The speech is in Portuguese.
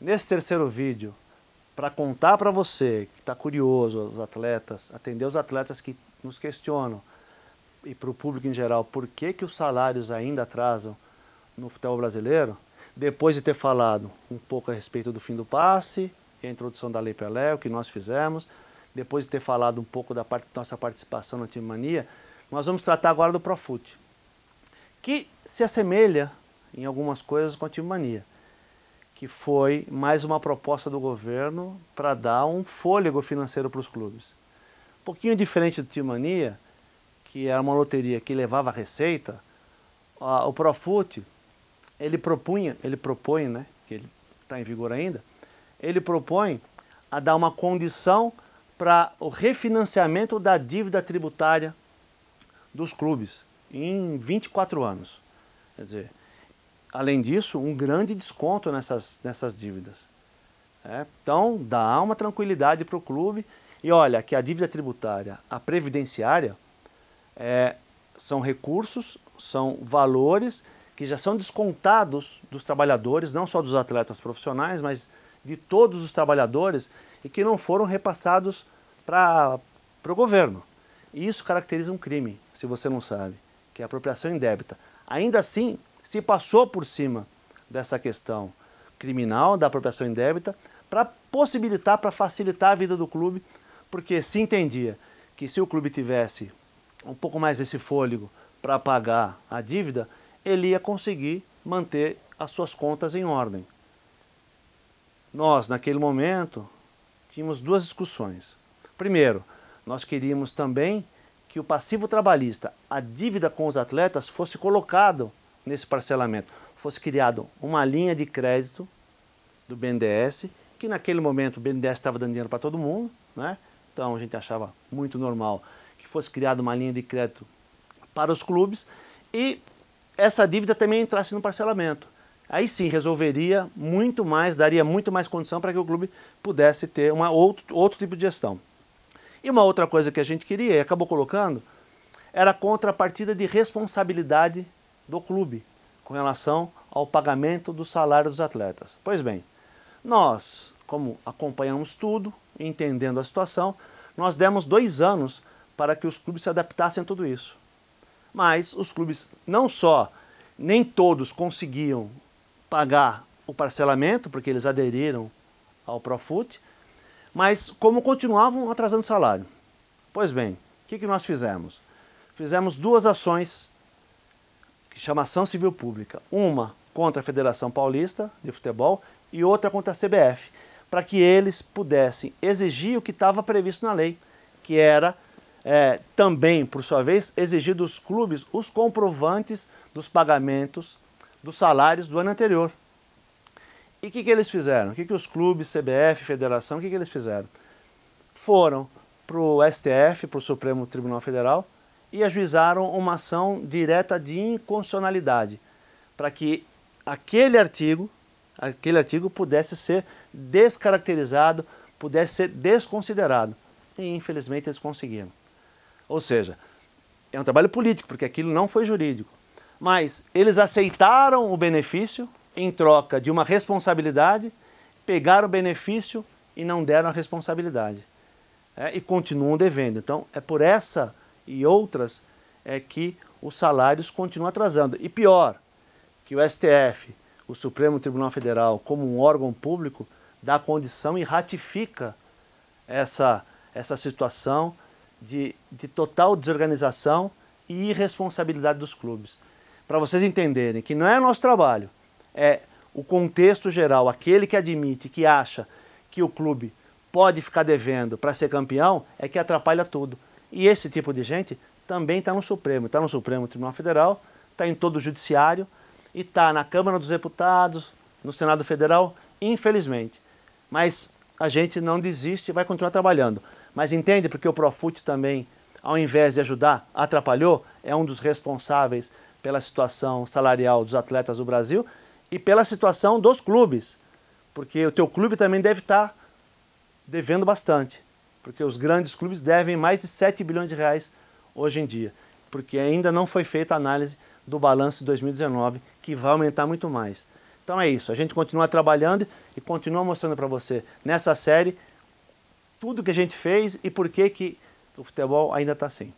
Nesse terceiro vídeo, para contar para você que está curioso, os atletas, atender os atletas que nos questionam e para o público em geral, por que, que os salários ainda atrasam no futebol brasileiro, depois de ter falado um pouco a respeito do fim do passe, a introdução da Lei Pelé, o que nós fizemos, depois de ter falado um pouco da parte, nossa participação na Time Mania, nós vamos tratar agora do Profute, que se assemelha em algumas coisas com a Time Mania, que foi mais uma proposta do governo para dar um fôlego financeiro para os clubes. Um pouquinho diferente do Time Mania, que era uma loteria que levava receita, o Profute, ele propunha, ele propõe, né, que ele está em vigor ainda, ele propõe a dar uma condição para o refinanciamento da dívida tributária dos clubes em 24 anos. Quer dizer, além disso, um grande desconto nessas, nessas dívidas. É, então, dá uma tranquilidade para o clube. E olha, que a dívida tributária, a previdenciária, é, são recursos, são valores que já são descontados dos trabalhadores, não só dos atletas profissionais, mas de todos os trabalhadores e que não foram repassados para o governo. E isso caracteriza um crime, se você não sabe, que é a apropriação indébita. Ainda assim, se passou por cima dessa questão criminal da apropriação indébita para possibilitar, para facilitar a vida do clube, porque se entendia que se o clube tivesse um pouco mais desse fôlego para pagar a dívida, ele ia conseguir manter as suas contas em ordem. Nós, naquele momento, tínhamos duas discussões. Primeiro, nós queríamos também que o passivo trabalhista, a dívida com os atletas, fosse colocado nesse parcelamento. Fosse criado uma linha de crédito do BNDES, que naquele momento o BNDES estava dando dinheiro para todo mundo, né? então a gente achava muito normal que fosse criada uma linha de crédito para os clubes e essa dívida também entrasse no parcelamento aí sim resolveria muito mais, daria muito mais condição para que o clube pudesse ter uma outro, outro tipo de gestão. E uma outra coisa que a gente queria e acabou colocando era a contrapartida de responsabilidade do clube com relação ao pagamento do salário dos atletas. Pois bem, nós, como acompanhamos tudo, entendendo a situação, nós demos dois anos para que os clubes se adaptassem a tudo isso. Mas os clubes não só nem todos conseguiam pagar o parcelamento, porque eles aderiram ao Profut, mas como continuavam atrasando salário. Pois bem, o que, que nós fizemos? Fizemos duas ações chama ação civil pública. Uma contra a Federação Paulista de Futebol e outra contra a CBF, para que eles pudessem exigir o que estava previsto na lei, que era é, também, por sua vez, exigir dos clubes os comprovantes dos pagamentos dos salários do ano anterior. E o que, que eles fizeram? O que, que os clubes, CBF, Federação, o que, que eles fizeram? Foram para o STF, para o Supremo Tribunal Federal, e ajuizaram uma ação direta de inconstitucionalidade, para que aquele artigo, aquele artigo pudesse ser descaracterizado, pudesse ser desconsiderado. E infelizmente eles conseguiram. Ou seja, é um trabalho político, porque aquilo não foi jurídico. Mas eles aceitaram o benefício em troca de uma responsabilidade, pegaram o benefício e não deram a responsabilidade. É, e continuam devendo. Então, é por essa e outras é que os salários continuam atrasando. E pior, que o STF, o Supremo Tribunal Federal, como um órgão público, dá condição e ratifica essa, essa situação de, de total desorganização e irresponsabilidade dos clubes para vocês entenderem que não é nosso trabalho, é o contexto geral, aquele que admite, que acha que o clube pode ficar devendo para ser campeão, é que atrapalha tudo. E esse tipo de gente também está no Supremo, está no Supremo Tribunal Federal, está em todo o Judiciário e está na Câmara dos Deputados, no Senado Federal, infelizmente. Mas a gente não desiste e vai continuar trabalhando. Mas entende porque o Profut também, ao invés de ajudar, atrapalhou, é um dos responsáveis pela situação salarial dos atletas do Brasil e pela situação dos clubes, porque o teu clube também deve estar devendo bastante, porque os grandes clubes devem mais de 7 bilhões de reais hoje em dia, porque ainda não foi feita a análise do balanço de 2019, que vai aumentar muito mais. Então é isso, a gente continua trabalhando e continua mostrando para você nessa série tudo que a gente fez e por que, que o futebol ainda está assim.